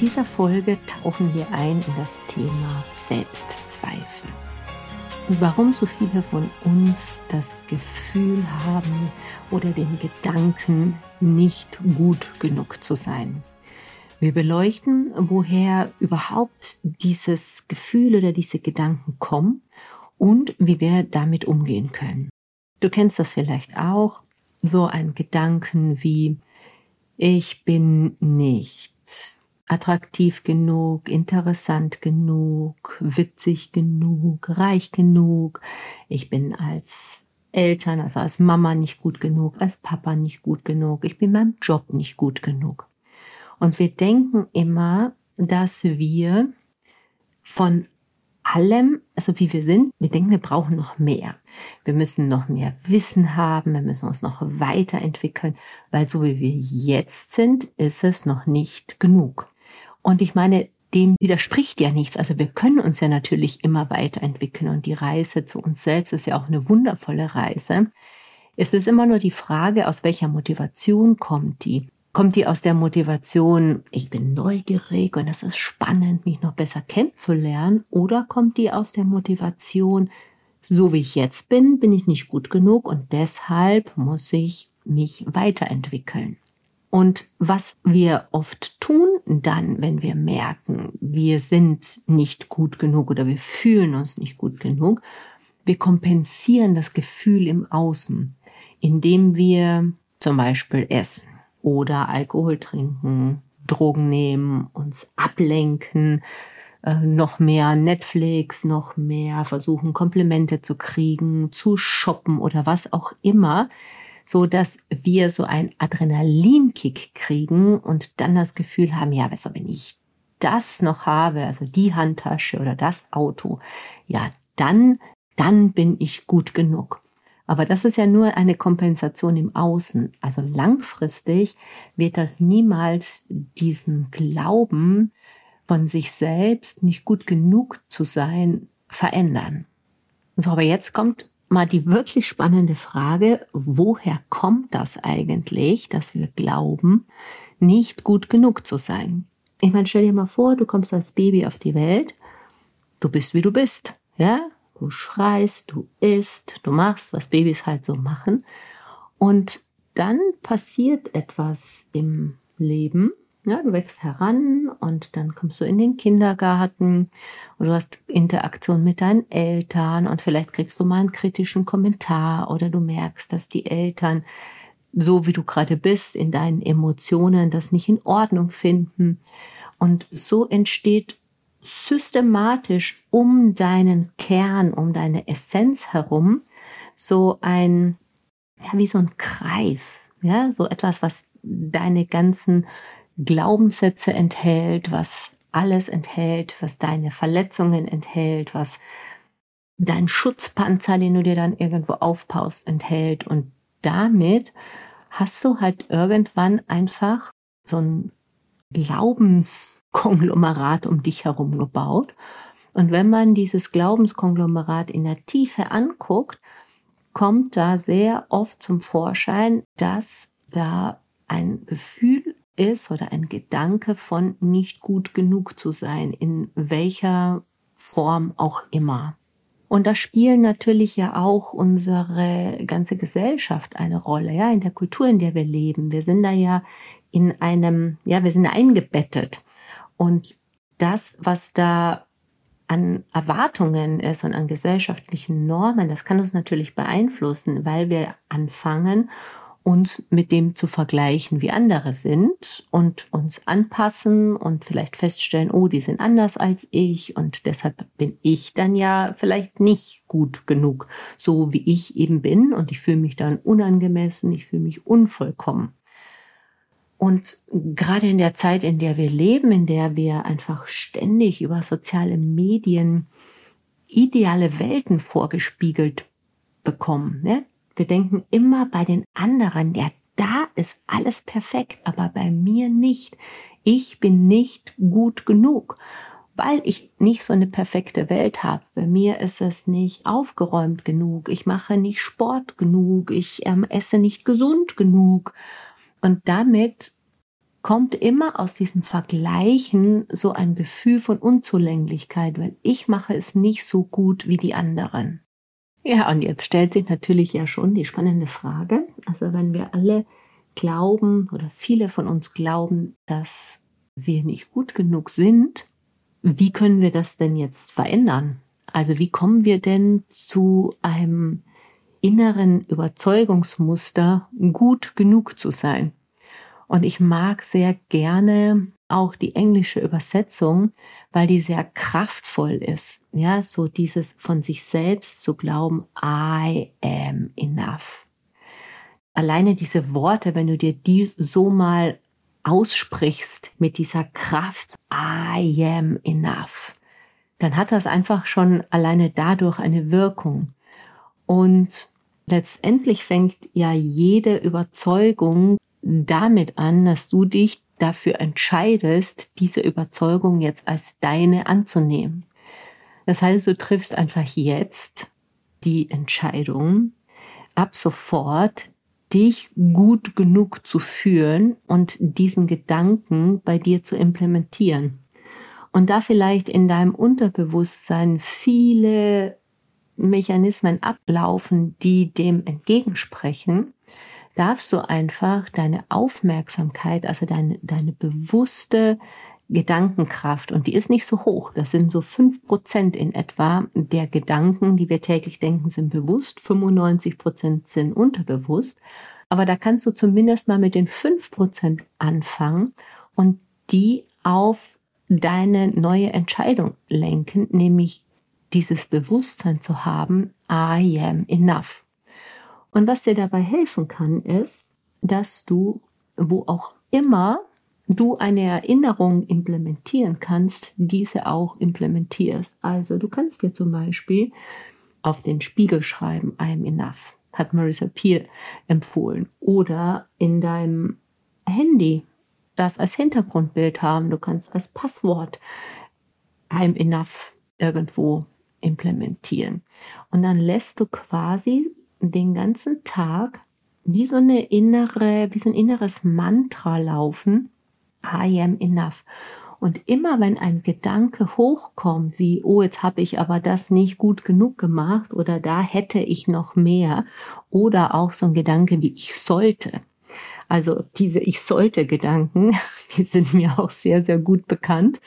Dieser Folge tauchen wir ein in das Thema Selbstzweifel. Und warum so viele von uns das Gefühl haben oder den Gedanken, nicht gut genug zu sein. Wir beleuchten, woher überhaupt dieses Gefühl oder diese Gedanken kommen und wie wir damit umgehen können. Du kennst das vielleicht auch, so ein Gedanken wie ich bin nicht attraktiv genug, interessant genug, witzig genug, reich genug. Ich bin als Eltern, also als Mama nicht gut genug, als Papa nicht gut genug. Ich bin beim Job nicht gut genug. Und wir denken immer, dass wir von allem, also wie wir sind, wir denken, wir brauchen noch mehr. Wir müssen noch mehr Wissen haben, wir müssen uns noch weiterentwickeln, weil so wie wir jetzt sind, ist es noch nicht genug. Und ich meine, dem widerspricht ja nichts. Also wir können uns ja natürlich immer weiterentwickeln und die Reise zu uns selbst ist ja auch eine wundervolle Reise. Es ist immer nur die Frage, aus welcher Motivation kommt die. Kommt die aus der Motivation, ich bin neugierig und es ist spannend, mich noch besser kennenzulernen? Oder kommt die aus der Motivation, so wie ich jetzt bin, bin ich nicht gut genug und deshalb muss ich mich weiterentwickeln? Und was wir oft tun dann, wenn wir merken, wir sind nicht gut genug oder wir fühlen uns nicht gut genug, wir kompensieren das Gefühl im Außen, indem wir zum Beispiel essen oder Alkohol trinken, Drogen nehmen, uns ablenken, äh, noch mehr Netflix, noch mehr versuchen Komplimente zu kriegen, zu shoppen oder was auch immer, so dass wir so ein Adrenalinkick kriegen und dann das Gefühl haben, ja, besser, wenn ich das noch habe, also die Handtasche oder das Auto, ja, dann, dann bin ich gut genug. Aber das ist ja nur eine Kompensation im Außen. Also langfristig wird das niemals diesen Glauben von sich selbst nicht gut genug zu sein verändern. So, aber jetzt kommt mal die wirklich spannende Frage, woher kommt das eigentlich, dass wir glauben, nicht gut genug zu sein? Ich meine, stell dir mal vor, du kommst als Baby auf die Welt, du bist wie du bist, ja? Du schreist, du isst, du machst, was Babys halt so machen. Und dann passiert etwas im Leben. Ja, du wächst heran und dann kommst du in den Kindergarten und du hast Interaktion mit deinen Eltern und vielleicht kriegst du mal einen kritischen Kommentar oder du merkst, dass die Eltern so wie du gerade bist in deinen Emotionen das nicht in Ordnung finden. Und so entsteht systematisch um deinen Kern, um deine Essenz herum so ein, ja, wie so ein Kreis, ja, so etwas, was deine ganzen Glaubenssätze enthält, was alles enthält, was deine Verletzungen enthält, was dein Schutzpanzer, den du dir dann irgendwo aufpaust, enthält. Und damit hast du halt irgendwann einfach so ein Glaubens Konglomerat um dich herum gebaut. Und wenn man dieses Glaubenskonglomerat in der Tiefe anguckt, kommt da sehr oft zum Vorschein, dass da ein Gefühl ist oder ein Gedanke von nicht gut genug zu sein, in welcher Form auch immer. Und da spielen natürlich ja auch unsere ganze Gesellschaft eine Rolle, ja, in der Kultur, in der wir leben. Wir sind da ja in einem, ja, wir sind eingebettet. Und das, was da an Erwartungen ist und an gesellschaftlichen Normen, das kann uns natürlich beeinflussen, weil wir anfangen, uns mit dem zu vergleichen, wie andere sind und uns anpassen und vielleicht feststellen, oh, die sind anders als ich und deshalb bin ich dann ja vielleicht nicht gut genug, so wie ich eben bin und ich fühle mich dann unangemessen, ich fühle mich unvollkommen. Und gerade in der Zeit, in der wir leben, in der wir einfach ständig über soziale Medien ideale Welten vorgespiegelt bekommen, ne? Wir denken immer bei den anderen, ja, da ist alles perfekt, aber bei mir nicht. Ich bin nicht gut genug, weil ich nicht so eine perfekte Welt habe. Bei mir ist es nicht aufgeräumt genug. Ich mache nicht Sport genug. Ich ähm, esse nicht gesund genug. Und damit kommt immer aus diesem Vergleichen so ein Gefühl von Unzulänglichkeit, weil ich mache es nicht so gut wie die anderen. Ja, und jetzt stellt sich natürlich ja schon die spannende Frage. Also wenn wir alle glauben oder viele von uns glauben, dass wir nicht gut genug sind, wie können wir das denn jetzt verändern? Also wie kommen wir denn zu einem inneren Überzeugungsmuster, gut genug zu sein? Und ich mag sehr gerne auch die englische Übersetzung, weil die sehr kraftvoll ist. Ja, so dieses von sich selbst zu glauben, I am enough. Alleine diese Worte, wenn du dir die so mal aussprichst mit dieser Kraft, I am enough, dann hat das einfach schon alleine dadurch eine Wirkung. Und letztendlich fängt ja jede Überzeugung damit an, dass du dich dafür entscheidest, diese Überzeugung jetzt als deine anzunehmen. Das heißt, du triffst einfach jetzt die Entscheidung, ab sofort dich gut genug zu fühlen und diesen Gedanken bei dir zu implementieren. Und da vielleicht in deinem Unterbewusstsein viele Mechanismen ablaufen, die dem entgegensprechen, darfst du einfach deine Aufmerksamkeit, also deine, deine bewusste Gedankenkraft, und die ist nicht so hoch, das sind so fünf Prozent in etwa der Gedanken, die wir täglich denken, sind bewusst, 95 Prozent sind unterbewusst, aber da kannst du zumindest mal mit den fünf Prozent anfangen und die auf deine neue Entscheidung lenken, nämlich dieses Bewusstsein zu haben, I am enough. Und was dir dabei helfen kann, ist, dass du, wo auch immer du eine Erinnerung implementieren kannst, diese auch implementierst. Also du kannst dir zum Beispiel auf den Spiegel schreiben, I am enough, hat Marissa Peer empfohlen. Oder in deinem Handy das als Hintergrundbild haben. Du kannst als Passwort I am enough irgendwo implementieren. Und dann lässt du quasi den ganzen Tag wie so eine innere, wie so ein inneres Mantra laufen. I am enough. Und immer wenn ein Gedanke hochkommt, wie, oh, jetzt habe ich aber das nicht gut genug gemacht oder da hätte ich noch mehr oder auch so ein Gedanke wie ich sollte. Also diese ich sollte Gedanken, die sind mir auch sehr, sehr gut bekannt.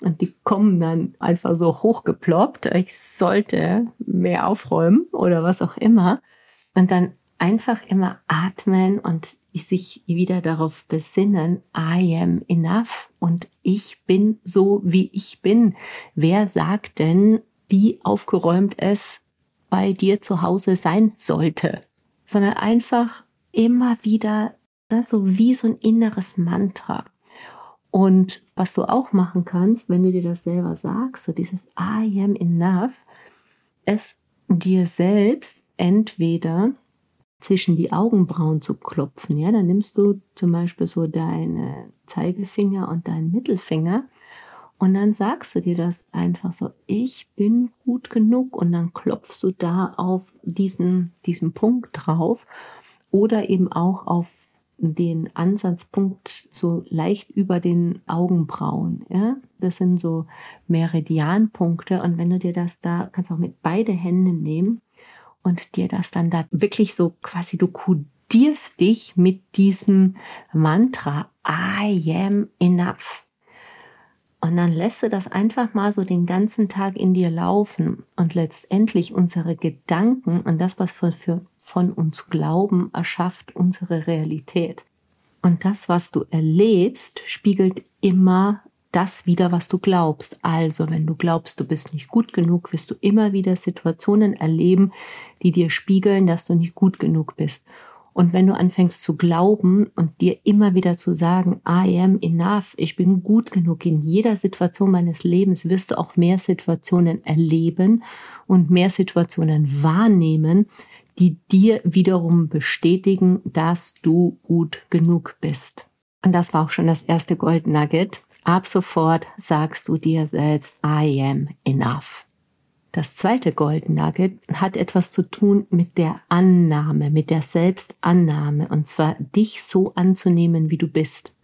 Und die kommen dann einfach so hochgeploppt. Ich sollte mehr aufräumen oder was auch immer. Und dann einfach immer atmen und sich wieder darauf besinnen, I am enough und ich bin so, wie ich bin. Wer sagt denn, wie aufgeräumt es bei dir zu Hause sein sollte? Sondern einfach immer wieder das so wie so ein inneres Mantra. Und was du auch machen kannst, wenn du dir das selber sagst, so dieses I am enough, es dir selbst entweder zwischen die Augenbrauen zu klopfen. Ja, dann nimmst du zum Beispiel so deine Zeigefinger und deinen Mittelfinger und dann sagst du dir das einfach so, ich bin gut genug und dann klopfst du da auf diesen, diesen Punkt drauf oder eben auch auf den Ansatzpunkt so leicht über den Augenbrauen. Ja? Das sind so Meridianpunkte. Und wenn du dir das da, kannst auch mit beide Hände nehmen und dir das dann da wirklich so quasi, du kodierst dich mit diesem Mantra I am enough. Und dann lässt du das einfach mal so den ganzen Tag in dir laufen. Und letztendlich unsere Gedanken und das, was wir für, von uns glauben, erschafft unsere Realität. Und das, was du erlebst, spiegelt immer das wieder, was du glaubst. Also, wenn du glaubst, du bist nicht gut genug, wirst du immer wieder Situationen erleben, die dir spiegeln, dass du nicht gut genug bist. Und wenn du anfängst zu glauben und dir immer wieder zu sagen, I am enough, ich bin gut genug in jeder Situation meines Lebens, wirst du auch mehr Situationen erleben und mehr Situationen wahrnehmen, die dir wiederum bestätigen, dass du gut genug bist. Und das war auch schon das erste Gold Nugget. Ab sofort sagst du dir selbst, I am enough. Das zweite Gold Nugget hat etwas zu tun mit der Annahme, mit der Selbstannahme, und zwar dich so anzunehmen, wie du bist.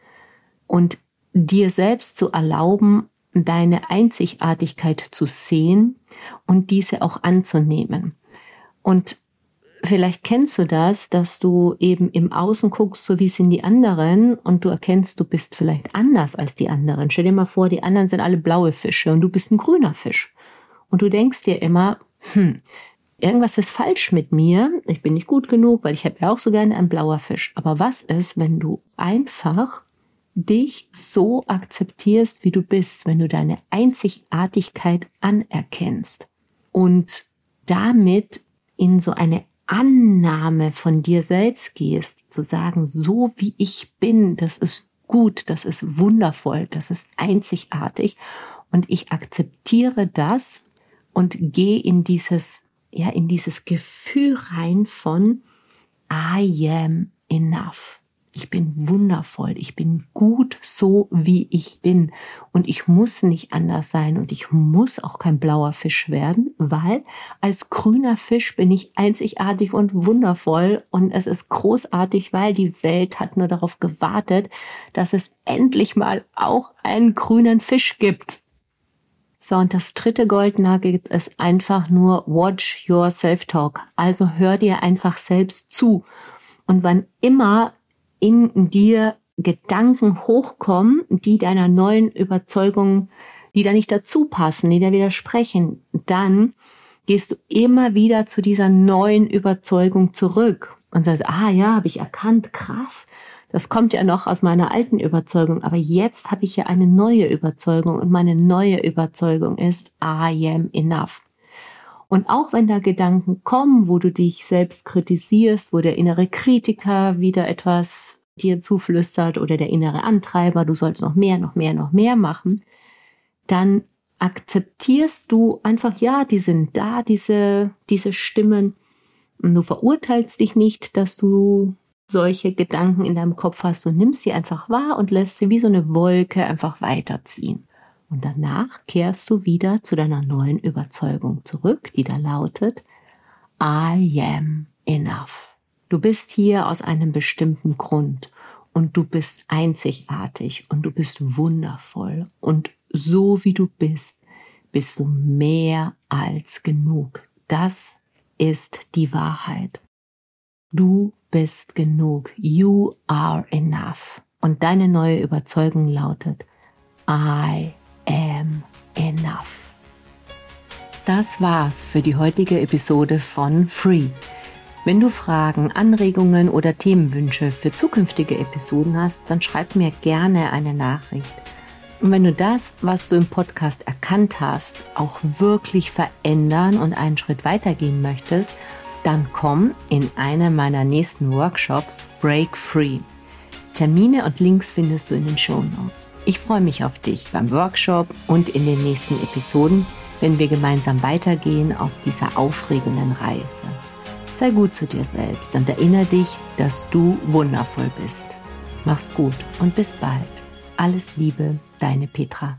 Und dir selbst zu erlauben, deine Einzigartigkeit zu sehen und diese auch anzunehmen. Und Vielleicht kennst du das, dass du eben im Außen guckst, so wie sind die anderen und du erkennst, du bist vielleicht anders als die anderen. Stell dir mal vor, die anderen sind alle blaue Fische und du bist ein grüner Fisch. Und du denkst dir immer, hm, irgendwas ist falsch mit mir, ich bin nicht gut genug, weil ich habe ja auch so gerne einen blauer Fisch. Aber was ist, wenn du einfach dich so akzeptierst, wie du bist, wenn du deine Einzigartigkeit anerkennst und damit in so eine Annahme von dir selbst gehst, zu sagen, so wie ich bin, das ist gut, das ist wundervoll, das ist einzigartig und ich akzeptiere das und gehe in dieses, ja, in dieses Gefühl rein von I am enough. Ich bin wundervoll, ich bin gut so, wie ich bin. Und ich muss nicht anders sein. Und ich muss auch kein blauer Fisch werden, weil als grüner Fisch bin ich einzigartig und wundervoll. Und es ist großartig, weil die Welt hat nur darauf gewartet, dass es endlich mal auch einen grünen Fisch gibt. So, und das dritte Goldnugget ist einfach nur Watch Your Self-Talk. Also hör dir einfach selbst zu. Und wann immer in dir Gedanken hochkommen, die deiner neuen Überzeugung, die da nicht dazu passen, die da widersprechen, dann gehst du immer wieder zu dieser neuen Überzeugung zurück und sagst, ah ja, habe ich erkannt, krass, das kommt ja noch aus meiner alten Überzeugung, aber jetzt habe ich ja eine neue Überzeugung und meine neue Überzeugung ist, I am enough. Und auch wenn da Gedanken kommen, wo du dich selbst kritisierst, wo der innere Kritiker wieder etwas dir zuflüstert oder der innere Antreiber, du sollst noch mehr, noch mehr, noch mehr machen, dann akzeptierst du einfach, ja, die sind da, diese, diese Stimmen. Und du verurteilst dich nicht, dass du solche Gedanken in deinem Kopf hast und nimmst sie einfach wahr und lässt sie wie so eine Wolke einfach weiterziehen. Und danach kehrst du wieder zu deiner neuen Überzeugung zurück, die da lautet, I am enough. Du bist hier aus einem bestimmten Grund und du bist einzigartig und du bist wundervoll und so wie du bist, bist du mehr als genug. Das ist die Wahrheit. Du bist genug. You are enough. Und deine neue Überzeugung lautet, I am enough. Das war's für die heutige Episode von Free. Wenn du Fragen, Anregungen oder Themenwünsche für zukünftige Episoden hast, dann schreib mir gerne eine Nachricht. Und wenn du das, was du im Podcast erkannt hast, auch wirklich verändern und einen Schritt weitergehen möchtest, dann komm in eine meiner nächsten Workshops Break Free. Termine und Links findest du in den Show Notes. Ich freue mich auf dich beim Workshop und in den nächsten Episoden, wenn wir gemeinsam weitergehen auf dieser aufregenden Reise. Sei gut zu dir selbst und erinnere dich, dass du wundervoll bist. Mach's gut und bis bald. Alles Liebe, deine Petra.